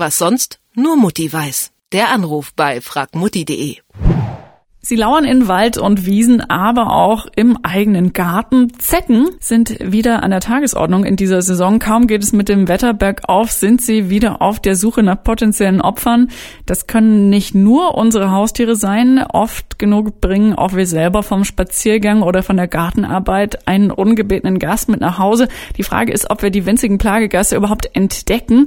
Was sonst nur Mutti weiß. Der Anruf bei fragmutti.de. Sie lauern in Wald und Wiesen, aber auch im eigenen Garten. Zecken sind wieder an der Tagesordnung in dieser Saison. Kaum geht es mit dem Wetter bergauf, sind sie wieder auf der Suche nach potenziellen Opfern. Das können nicht nur unsere Haustiere sein. Oft genug bringen auch wir selber vom Spaziergang oder von der Gartenarbeit einen ungebetenen Gast mit nach Hause. Die Frage ist, ob wir die winzigen Plagegäste überhaupt entdecken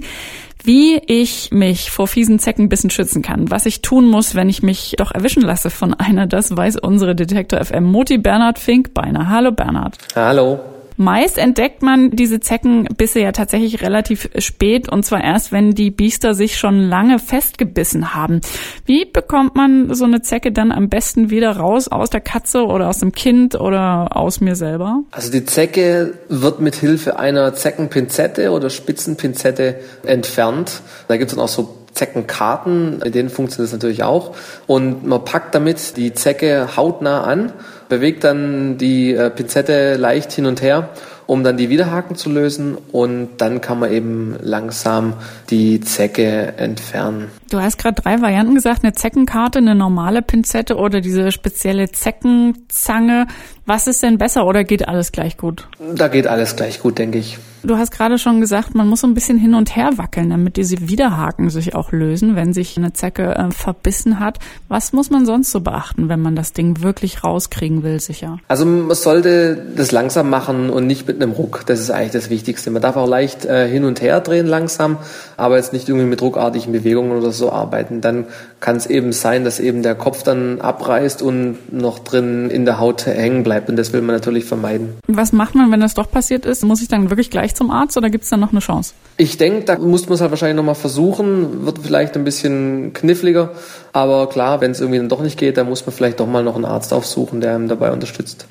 wie ich mich vor fiesen Zeckenbissen schützen kann, was ich tun muss, wenn ich mich doch erwischen lasse von einer, das weiß unsere Detektor FM Mutti Bernhard Fink beinahe. Hallo Bernhard. Hallo. Meist entdeckt man diese Zeckenbisse ja tatsächlich relativ spät und zwar erst, wenn die Biester sich schon lange festgebissen haben. Wie bekommt man so eine Zecke dann am besten wieder raus aus der Katze oder aus dem Kind oder aus mir selber? Also die Zecke wird mit Hilfe einer Zeckenpinzette oder Spitzenpinzette entfernt. Da gibt es dann auch so Zeckenkarten, mit denen funktioniert das natürlich auch. Und man packt damit die Zecke hautnah an bewegt dann die äh, Pinzette leicht hin und her, um dann die Widerhaken zu lösen und dann kann man eben langsam die Zecke entfernen. Du hast gerade drei Varianten gesagt, eine Zeckenkarte, eine normale Pinzette oder diese spezielle Zeckenzange. Was ist denn besser oder geht alles gleich gut? Da geht alles gleich gut, denke ich. Du hast gerade schon gesagt, man muss so ein bisschen hin und her wackeln, damit diese Widerhaken sich auch lösen, wenn sich eine Zecke äh, verbissen hat. Was muss man sonst so beachten, wenn man das Ding wirklich rauskriegen will, sicher? Also man sollte das langsam machen und nicht mit einem Ruck. Das ist eigentlich das Wichtigste. Man darf auch leicht äh, hin und her drehen langsam, aber jetzt nicht irgendwie mit ruckartigen Bewegungen oder so arbeiten. Dann kann es eben sein, dass eben der Kopf dann abreißt und noch drin in der Haut hängen bleibt. Und das will man natürlich vermeiden. Was macht man, wenn das doch passiert ist? Muss ich dann wirklich gleich gleich zum Arzt oder gibt es dann noch eine Chance? Ich denke, da muss man es halt wahrscheinlich nochmal versuchen, wird vielleicht ein bisschen kniffliger, aber klar, wenn es irgendwie dann doch nicht geht, dann muss man vielleicht doch mal noch einen Arzt aufsuchen, der einem dabei unterstützt.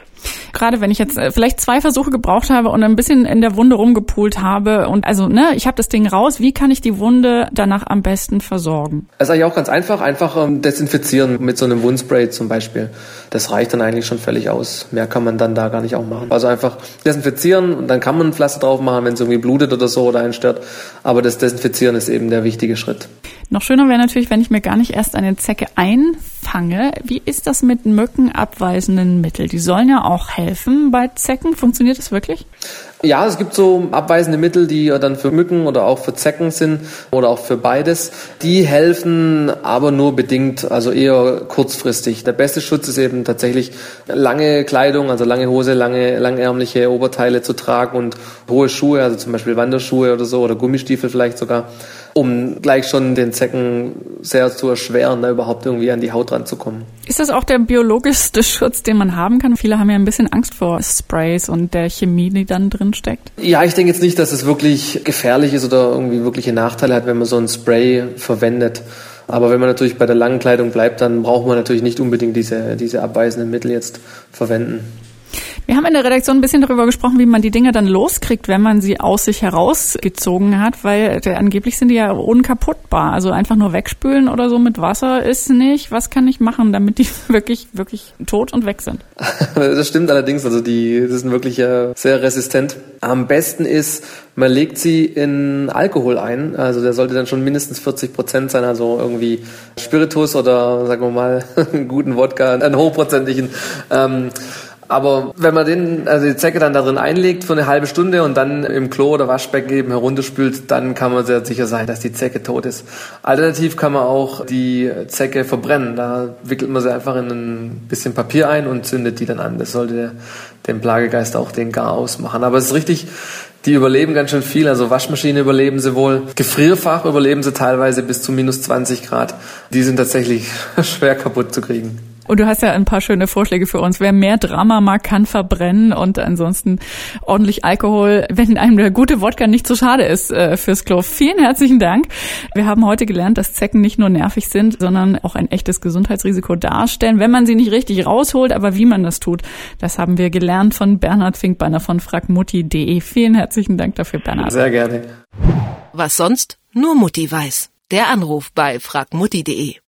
Gerade wenn ich jetzt äh, vielleicht zwei Versuche gebraucht habe und ein bisschen in der Wunde rumgepult habe und also, ne, ich habe das Ding raus, wie kann ich die Wunde danach am besten versorgen? Das ist eigentlich auch ganz einfach, einfach ähm, desinfizieren mit so einem Wundspray zum Beispiel. Das reicht dann eigentlich schon völlig aus. Mehr kann man dann da gar nicht auch machen. Also einfach desinfizieren und dann kann man ein Pflaster drauf machen, wenn es irgendwie blutet oder so oder einen stört. Aber das Desinfizieren ist eben der wichtige Schritt. Noch schöner wäre natürlich, wenn ich mir gar nicht erst eine Zecke einfange. Wie ist das mit mückenabweisenden Mitteln? Die sollen ja auch helfen bei Zecken. Funktioniert das wirklich? Ja, es gibt so abweisende Mittel, die dann für Mücken oder auch für Zecken sind oder auch für beides. Die helfen aber nur bedingt, also eher kurzfristig. Der beste Schutz ist eben tatsächlich lange Kleidung, also lange Hose, lange langärmliche Oberteile zu tragen und hohe Schuhe, also zum Beispiel Wanderschuhe oder so oder Gummistiefel vielleicht sogar um gleich schon den Zecken sehr zu erschweren, da überhaupt irgendwie an die Haut ranzukommen. Ist das auch der biologischste Schutz, den man haben kann? Viele haben ja ein bisschen Angst vor Sprays und der Chemie, die dann drin steckt. Ja, ich denke jetzt nicht, dass es wirklich gefährlich ist oder irgendwie wirkliche Nachteile hat, wenn man so ein Spray verwendet. Aber wenn man natürlich bei der langen Kleidung bleibt, dann braucht man natürlich nicht unbedingt diese, diese abweisenden Mittel jetzt verwenden. Wir haben in der Redaktion ein bisschen darüber gesprochen, wie man die Dinge dann loskriegt, wenn man sie aus sich herausgezogen hat, weil angeblich sind die ja unkaputtbar. Also einfach nur wegspülen oder so mit Wasser ist nicht. Was kann ich machen, damit die wirklich, wirklich tot und weg sind? Das stimmt allerdings. Also die, die sind wirklich äh, sehr resistent. Am besten ist, man legt sie in Alkohol ein. Also der sollte dann schon mindestens 40 Prozent sein. Also irgendwie Spiritus oder sagen wir mal einen guten Wodka, einen hochprozentigen. Ähm, aber wenn man den, also die Zecke dann da drin einlegt für eine halbe Stunde und dann im Klo oder Waschbecken eben herunterspült, dann kann man sehr sicher sein, dass die Zecke tot ist. Alternativ kann man auch die Zecke verbrennen. Da wickelt man sie einfach in ein bisschen Papier ein und zündet die dann an. Das sollte dem Plagegeist auch den Gar ausmachen. Aber es ist richtig, die überleben ganz schön viel. Also Waschmaschine überleben sie wohl. Gefrierfach überleben sie teilweise bis zu minus 20 Grad. Die sind tatsächlich schwer kaputt zu kriegen. Und du hast ja ein paar schöne Vorschläge für uns. Wer mehr Drama mag, kann verbrennen und ansonsten ordentlich Alkohol, wenn einem der gute Wodka nicht zu schade ist äh, fürs Klo. Vielen herzlichen Dank. Wir haben heute gelernt, dass Zecken nicht nur nervig sind, sondern auch ein echtes Gesundheitsrisiko darstellen, wenn man sie nicht richtig rausholt. Aber wie man das tut, das haben wir gelernt von Bernhard Finkbeiner von fragmutti.de. Vielen herzlichen Dank dafür, Bernhard. Sehr gerne. Was sonst nur Mutti weiß. Der Anruf bei fragmutti.de.